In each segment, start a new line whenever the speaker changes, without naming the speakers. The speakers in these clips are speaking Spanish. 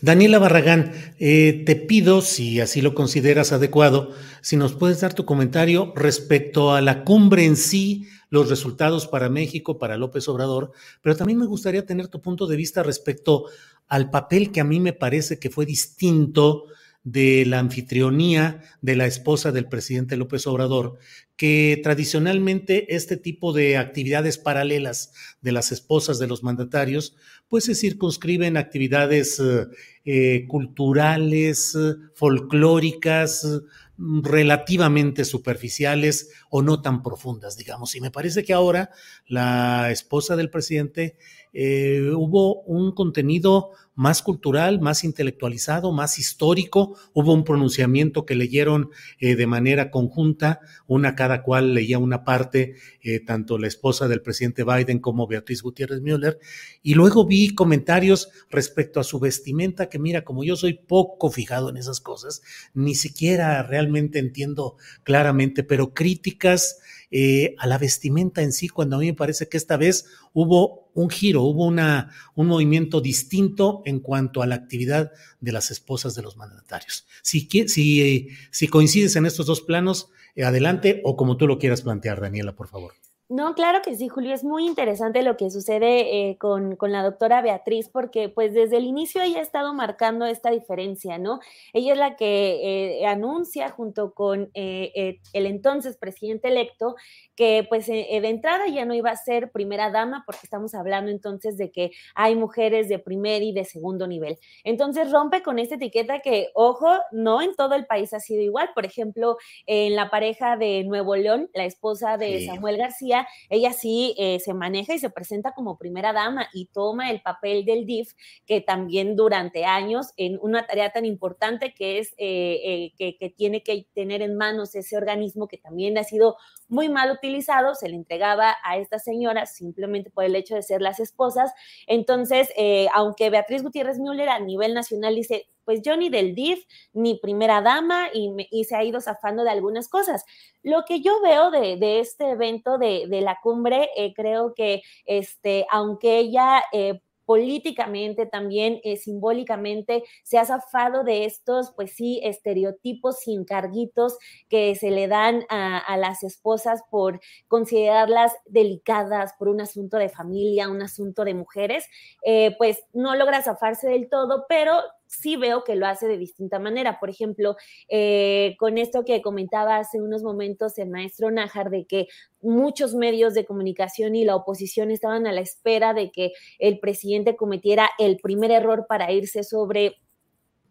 Daniela Barragán, eh, te pido, si así lo consideras adecuado, si nos puedes dar tu comentario respecto a la cumbre en sí, los resultados para México, para López Obrador, pero también me gustaría tener tu punto de vista respecto al papel que a mí me parece que fue distinto de la anfitrionía de la esposa del presidente López Obrador, que tradicionalmente este tipo de actividades paralelas de las esposas de los mandatarios, pues se circunscriben actividades eh, eh, culturales, folclóricas, relativamente superficiales o no tan profundas, digamos. Y me parece que ahora la esposa del presidente eh, hubo un contenido más cultural, más intelectualizado, más histórico. Hubo un pronunciamiento que leyeron eh, de manera conjunta, una cada cual leía una parte, eh, tanto la esposa del presidente Biden como Beatriz Gutiérrez Müller. Y luego vi comentarios respecto a su vestimenta, que mira, como yo soy poco fijado en esas cosas, ni siquiera realmente entiendo claramente, pero críticas eh, a la vestimenta en sí, cuando a mí me parece que esta vez hubo un giro, hubo una, un movimiento distinto en cuanto a la actividad de las esposas de los mandatarios. Si, si, si coincides en estos dos planos, eh, adelante o como tú lo quieras plantear, Daniela, por favor.
No, claro que sí, Julio. Es muy interesante lo que sucede eh, con, con, la doctora Beatriz, porque pues desde el inicio ella ha estado marcando esta diferencia, ¿no? Ella es la que eh, anuncia junto con eh, el entonces presidente electo que pues de entrada ya no iba a ser primera dama, porque estamos hablando entonces de que hay mujeres de primer y de segundo nivel. Entonces rompe con esta etiqueta que, ojo, no en todo el país ha sido igual. Por ejemplo, en la pareja de Nuevo León, la esposa de Samuel García, ella, sí eh, se maneja y se presenta como primera dama y toma el papel del DIF, que también durante años, en una tarea tan importante que es eh, eh, que, tiene que tener en manos ese organismo que también ha sido muy mal utilizado, se le entregaba a esta señora simplemente por el hecho de ser las esposas. Entonces, aunque Beatriz Gutiérrez Müller a nivel nacional dice, pues yo ni del DIF, ni primera dama, y, se ha ido zafando de algunas cosas. Lo que yo veo de, este evento de, la cumbre, eh, creo que este, aunque ella eh, políticamente, también eh, simbólicamente, se ha zafado de estos, pues sí, estereotipos sin carguitos que se le dan a, las esposas por considerarlas delicadas por un asunto de familia, un asunto de mujeres, eh, pues no logra zafarse del todo, pero sí veo que lo hace de distinta manera. Por ejemplo, eh, con esto que comentaba hace unos momentos el maestro Nájar, de que muchos medios de comunicación y la oposición estaban a la espera de que el presidente cometiera el primer error para irse sobre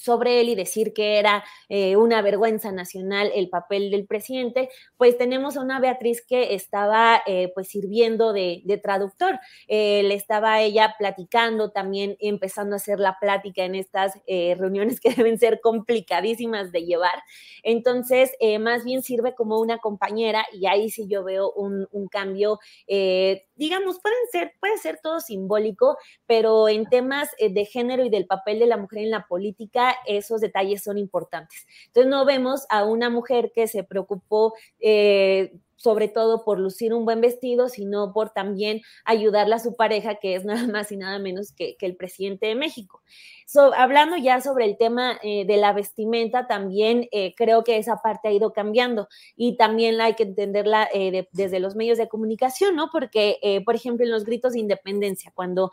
sobre él y decir que era eh, una vergüenza nacional el papel del presidente, pues tenemos a una Beatriz que estaba eh, pues sirviendo de, traductor. Eh, le estaba ella platicando también, empezando a hacer la plática en estas reuniones que deben ser complicadísimas de llevar. Entonces, más bien sirve como una compañera y ahí sí yo veo un, cambio digamos, pueden ser, puede ser todo simbólico, pero en temas de género y del papel de la mujer en la política, esos detalles son importantes. Entonces no vemos a una mujer que se preocupó eh, sobre todo por lucir un buen vestido, sino por también ayudarle a su pareja, que es nada más y nada menos que, el presidente de México. hablando ya sobre el tema eh, de la vestimenta, también eh, creo que esa parte ha ido cambiando y también hay que entenderla eh, desde los medios de comunicación, ¿no? Porque, por ejemplo, en los gritos de independencia, cuando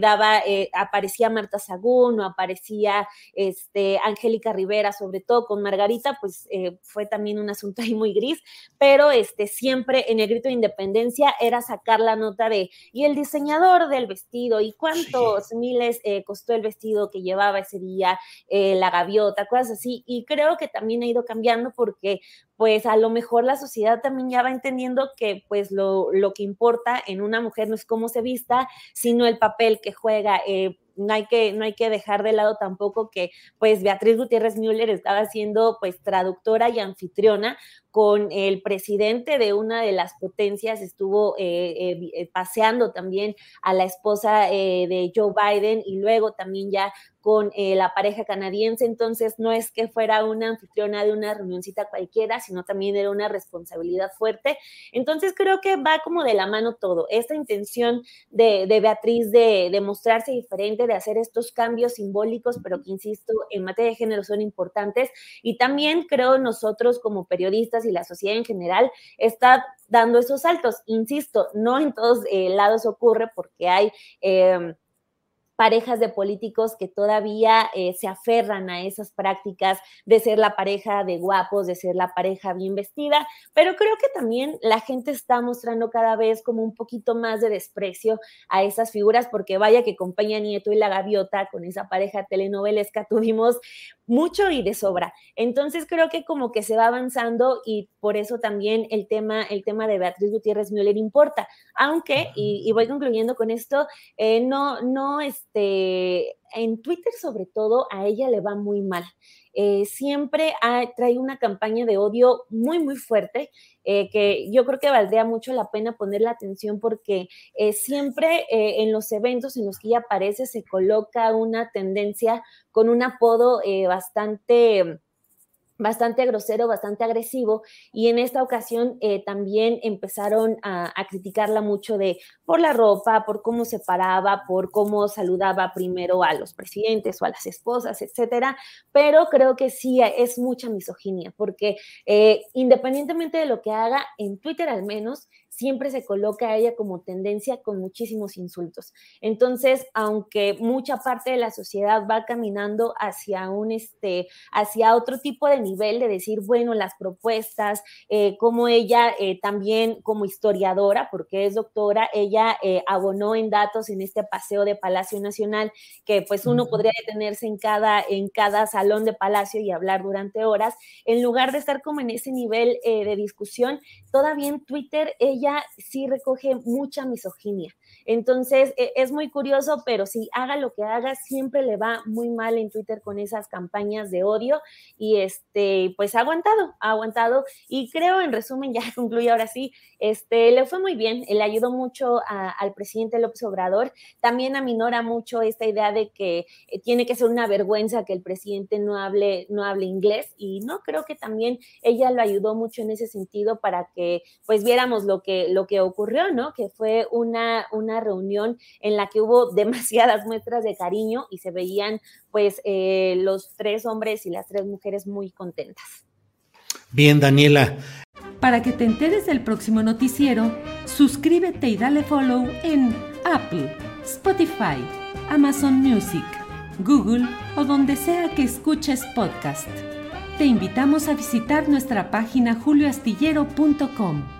daba, aparecía Marta Sagún o aparecía este, Angélica Rivera, sobre todo con Margarita, pues fue también un asunto ahí muy gris, pero este, siempre en el grito de independencia era sacar la nota de, y el diseñador del vestido, y cuántos miles eh, costó el vestido que llevaba ese día, eh, la gaviota, cosas así, y creo que también ha ido cambiando porque pues a lo mejor la sociedad también ya va entendiendo que pues lo, lo que importa en una mujer no es cómo se vista, sino el papel que juega. Eh, no hay que, no hay que dejar de lado tampoco que pues Beatriz Gutiérrez Müller estaba siendo pues traductora y anfitriona con el presidente de una de las potencias, estuvo eh, eh, eh, paseando también a la esposa de Joe Biden y luego también ya con la pareja canadiense, entonces no es que fuera una anfitriona de una reunioncita cualquiera, sino también era una responsabilidad fuerte. Entonces creo que va como de la mano todo, esta intención de, Beatriz de, de mostrarse diferente, de hacer estos cambios simbólicos, pero que, insisto, en materia de género son importantes, y también creo nosotros como periodistas, y la sociedad en general está dando esos saltos. Insisto, no en todos eh, lados ocurre porque hay... Em, parejas de políticos que todavía eh, se aferran a esas prácticas de ser la pareja de guapos, de ser la pareja bien vestida, pero creo que también la gente está mostrando cada vez como un poquito más de desprecio a esas figuras, porque vaya que con Peña Nieto y la Gaviota, con esa pareja telenovelesca, tuvimos mucho y de sobra. Entonces creo que como que se va avanzando y por eso también el tema, el tema de Beatriz Gutiérrez Müller importa. Aunque, y, voy concluyendo con esto, eh, no, no, este, en Twitter sobre todo a ella le va muy mal. Eh, siempre trae una campaña de odio muy, muy fuerte, eh, que yo creo que valdría mucho la pena poner la atención porque eh, siempre en los eventos en los que ella aparece se coloca una tendencia con un apodo bastante bastante grosero, bastante agresivo, y en esta ocasión eh, también empezaron a, criticarla mucho de por la ropa, por cómo se paraba, por cómo saludaba primero a los presidentes o a las esposas, etcétera, pero creo que sí es mucha misoginia, porque eh, independientemente de lo que haga, en Twitter al menos, siempre se coloca a ella como tendencia con muchísimos insultos. Entonces, aunque mucha parte de la sociedad va caminando hacia un, este, hacia otro tipo de nivel de decir, bueno, las propuestas, eh, como ella eh, también como historiadora, porque es doctora, ella eh, abonó en datos en este paseo de Palacio Nacional, que pues uno podría detenerse en cada, en cada salón de Palacio y hablar durante horas, en lugar de estar como en ese nivel de discusión, todavía en Twitter ella sí recoge mucha misoginia. Entonces, e, es muy curioso, pero si haga lo que haga, siempre le va muy mal en Twitter con esas campañas de odio y este, pues ha aguantado, ha aguantado y creo, en resumen, ya concluye ahora sí, este, le fue muy bien, le ayudó mucho al presidente López Obrador, también aminora mucho esta idea de que eh, tiene que ser una vergüenza que el presidente no hable, no hable inglés y no, creo que también ella lo ayudó mucho en ese sentido para que pues viéramos lo que, lo que ocurrió, ¿no? Que fue una, una reunión en la que hubo demasiadas muestras de cariño y se veían pues eh, los tres hombres y las tres mujeres muy contentas.
Bien, Daniela.
Para que te enteres del próximo noticiero, suscríbete y dale follow en Apple, Spotify, Amazon Music, Google o donde sea que escuches podcast. Te invitamos a visitar nuestra página julioastillero.com.